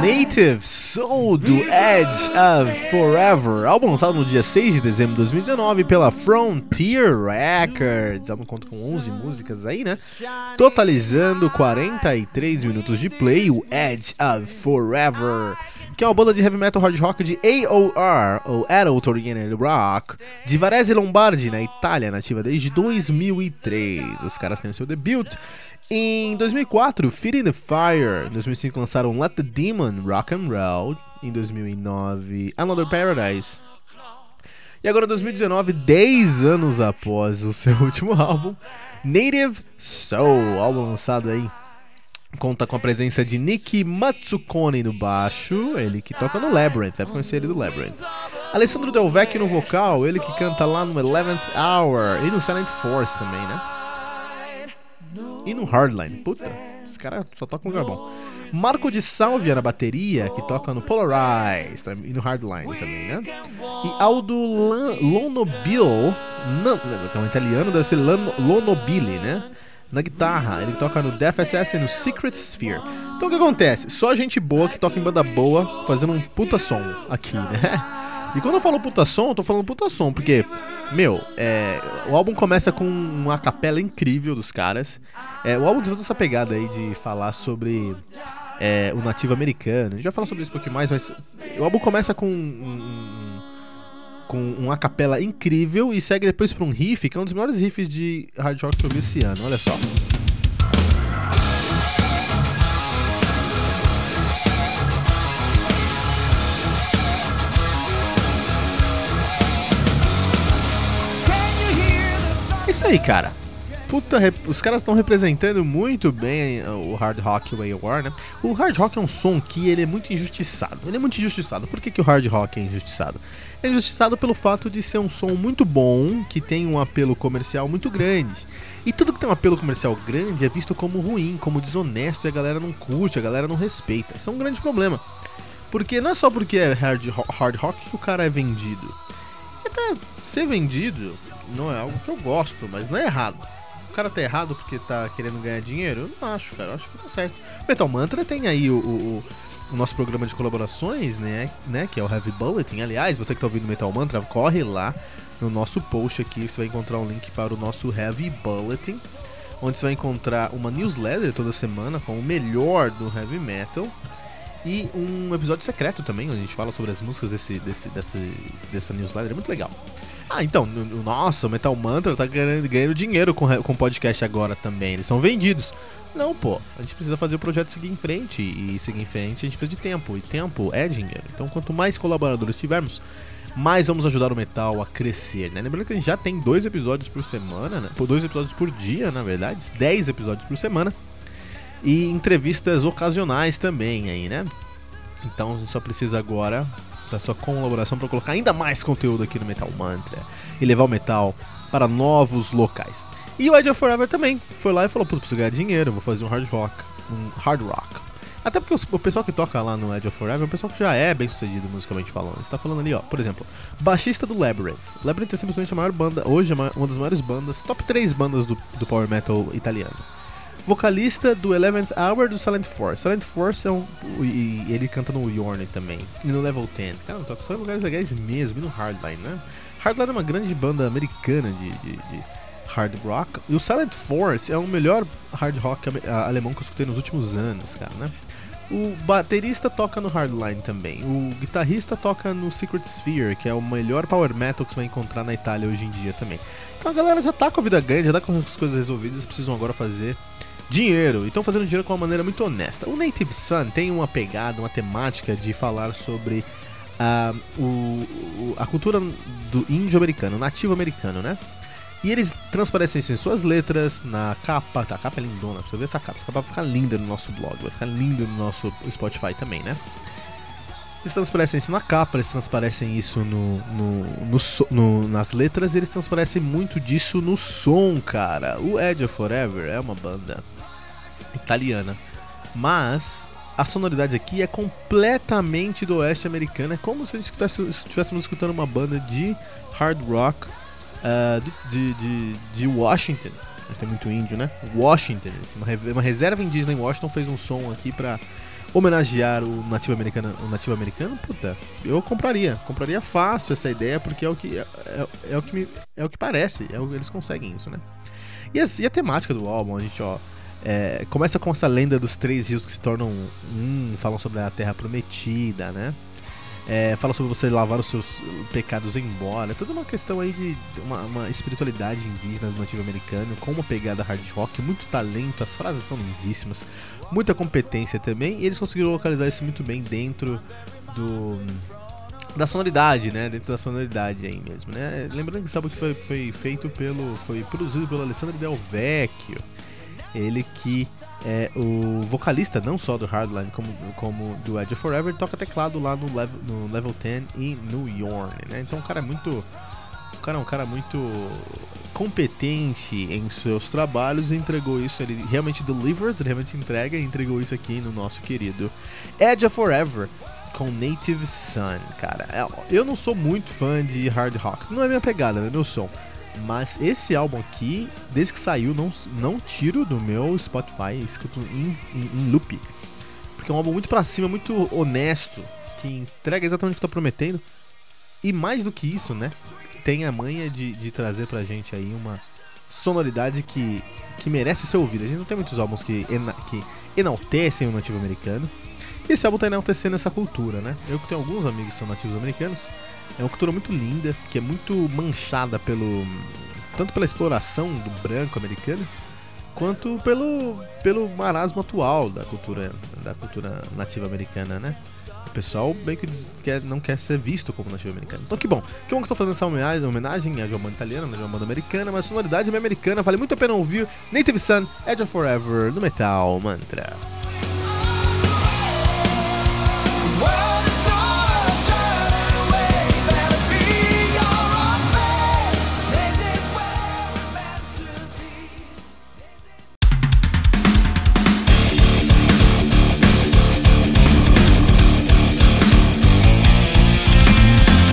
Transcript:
Native Soul do Edge of Forever, álbum lançado no dia 6 de dezembro de 2019 pela Frontier Records. Álbum conta com 11 músicas aí, né? Totalizando 43 minutos de play, o Edge of Forever. Que é uma banda de heavy metal hard rock de AOR, ou Adult Oriented Rock, de Varese Lombardi, na Itália, nativa desde 2003. Os caras têm o seu debut em 2004, Feeding the Fire. Em 2005 lançaram Let the Demon Rock and Roll. Em 2009, Another Paradise. E agora 2019, 10 anos após o seu último álbum, Native Soul, álbum lançado aí. Conta com a presença de Nick Matsukone no baixo, ele que toca no Labyrinth, deve conhecer ele do Labyrinth. Alessandro Del Vecchio no vocal, ele que canta lá no Eleventh Hour e no Silent Force também, né? E no Hardline. Puta, esse cara só toca um lugar bom. Marco de Salvia na bateria, que toca no Polarize e no Hardline também, né? E Aldo Lan- Lonobil, não, é um italiano, deve ser Lonobili, né? Na guitarra, ele toca no Death SS e no Secret Sphere. Então o que acontece? Só gente boa que toca em banda boa fazendo um puta som aqui, né? E quando eu falo puta som, eu tô falando puta som, porque, meu, é, o álbum começa com uma capela incrível dos caras. É, o álbum tem toda essa pegada aí de falar sobre é, o nativo americano. A gente vai falar sobre isso um pouquinho mais, mas o álbum começa com um, um- com uma capela incrível e segue depois pra um riff, que é um dos melhores riffs de hard rock que eu vi esse ano. Olha só. É isso aí, cara. Puta, os caras estão representando muito bem uh, o hard rock o AOR, né? O hard rock é um som que ele é muito injustiçado. Ele é muito injustiçado. Por que, que o hard rock é injustiçado? É injustiçado pelo fato de ser um som muito bom, que tem um apelo comercial muito grande. E tudo que tem um apelo comercial grande é visto como ruim, como desonesto, e a galera não curte, a galera não respeita. Isso é um grande problema. Porque não é só porque é hard, hard rock que o cara é vendido. Até ser vendido não é algo que eu gosto, mas não é errado. O cara tá errado porque tá querendo ganhar dinheiro? Eu não acho, cara. Eu acho que tá certo. Metal Mantra tem aí o, o- o- nosso programa de colaborações, né, né, que é o Heavy Bulletin. Aliás, você que está ouvindo Metal Mantra, corre lá no nosso post aqui, você vai encontrar um link para o nosso Heavy Bulletin, onde você vai encontrar uma newsletter toda semana com o melhor do heavy metal e um episódio secreto também, onde a gente fala sobre as músicas desse, desse, desse, dessa newsletter. É muito legal. Ah, então, nossa, o Metal Mantra tá ganhando, ganhando dinheiro com o podcast agora também. Eles são vendidos. Não, pô, a gente precisa fazer o projeto seguir em frente. E seguir em frente a gente precisa de tempo. E tempo é dinheiro. Então, quanto mais colaboradores tivermos, mais vamos ajudar o metal a crescer, né? Lembrando que a gente já tem dois episódios por semana, né? Por dois episódios por dia, na verdade, dez episódios por semana e entrevistas ocasionais também aí, né? Então a gente só precisa agora da sua colaboração para colocar ainda mais conteúdo aqui no Metal Mantra e levar o metal para novos locais. E o Edge of Forever também foi lá e falou: preciso ganhar dinheiro, vou fazer um hard rock. Um hard rock. Até porque o pessoal que toca lá no Edge of Forever é um pessoal que já é bem sucedido musicalmente falando. Você tá falando ali, ó, por exemplo, baixista do Labyrinth. Labyrinth é simplesmente a maior banda, hoje é uma das maiores bandas, top 3 bandas do, do power metal italiano. Vocalista do Eleventh Hour do Silent Force. Silent Force é um. E ele canta no Yorn também. E no Level 10. Cara, toca só em lugares legais mesmo. E no Hardline, né? Hardline é uma grande banda americana de, de, de hard rock. E o Silent Force é o melhor hard rock alemão que eu escutei nos últimos anos, cara, né? O baterista toca no Hardline também. O guitarrista toca no Secret Sphere, que é o melhor power metal que você vai encontrar na Itália hoje em dia também. Então a galera já tá com a vida ganha, já tá com as coisas resolvidas, precisam agora fazer dinheiro. E estão fazendo dinheiro com uma maneira muito honesta. O Native Sun tem uma pegada, uma temática de falar sobre uh, o, a cultura do índio americano, nativo americano, né? E eles transparecem isso em suas letras, na capa. Tá, a capa é lindona, você ver essa capa. Essa capa vai ficar linda no nosso blog, vai ficar linda no nosso Spotify também, né? Eles transparecem isso na capa, eles transparecem isso no, no, no, no, nas letras, eles transparecem muito disso no som, cara. O Edge of Forever é uma banda italiana, mas a sonoridade aqui é completamente do oeste americano. É como se a gente estivéssemos escutando uma banda de hard rock uh, de, de, de Washington. Tem muito índio, né? Washington, assim, uma reserva indígena em Washington fez um som aqui pra homenagear o nativo americano. O nativo americano, puta, eu compraria. Compraria fácil essa ideia, porque é o que, é, é, é o que, me, é o que parece. É o, eles conseguem isso, né? E a, e a temática do álbum, a gente, ó. É, começa com essa lenda dos três rios que se tornam um, falam sobre a terra prometida, né? É, sobre você lavar os seus pecados embora. É toda uma questão aí de uma, uma espiritualidade indígena do nativo americano, com uma pegada hard rock, muito talento, as frases são lindíssimas, muita competência também, e eles conseguiram localizar isso muito bem dentro do da sonoridade, né? Dentro da sonoridade aí mesmo, né? Lembrando que esse álbum foi, foi feito pelo. foi produzido pelo Alessandro Del Vecchio. Ele que é o vocalista não só do Hardline como, como do Edge of Forever toca teclado lá no level, no level 10 e no Yorn, né? Então o cara é muito o cara é um cara muito competente em seus trabalhos e entregou isso, ele realmente delivered, ele realmente entrega e entregou isso aqui no nosso querido Edge of Forever com Native Sun, cara. É, eu não sou muito fã de hard rock, não é minha pegada, é meu som. Mas esse álbum aqui, desde que saiu, não, não tiro do meu Spotify, em, em loop. Porque é um álbum muito pra cima, muito honesto, que entrega exatamente o que tá prometendo. E mais do que isso, né? Tem a manha de, de trazer pra gente aí uma sonoridade que, que merece ser ouvida. A gente não tem muitos álbuns que, ena, que enaltecem o nativo americano. E esse álbum tá enaltecendo essa cultura, né? Eu que tenho alguns amigos que são nativos americanos é uma cultura muito linda, que é muito manchada pelo tanto pela exploração do branco americano, quanto pelo pelo marasmo atual da cultura da cultura nativa americana, né? O pessoal bem que quer, não quer ser visto como nativo americano. Então que bom. Que bom que estou fazendo essa homenagem, à Jomanda italiana, à Jomanda americana, mas a sonoridade é americana, vale muito a pena ouvir Native Sun, Edge of Forever, no Metal Mantra.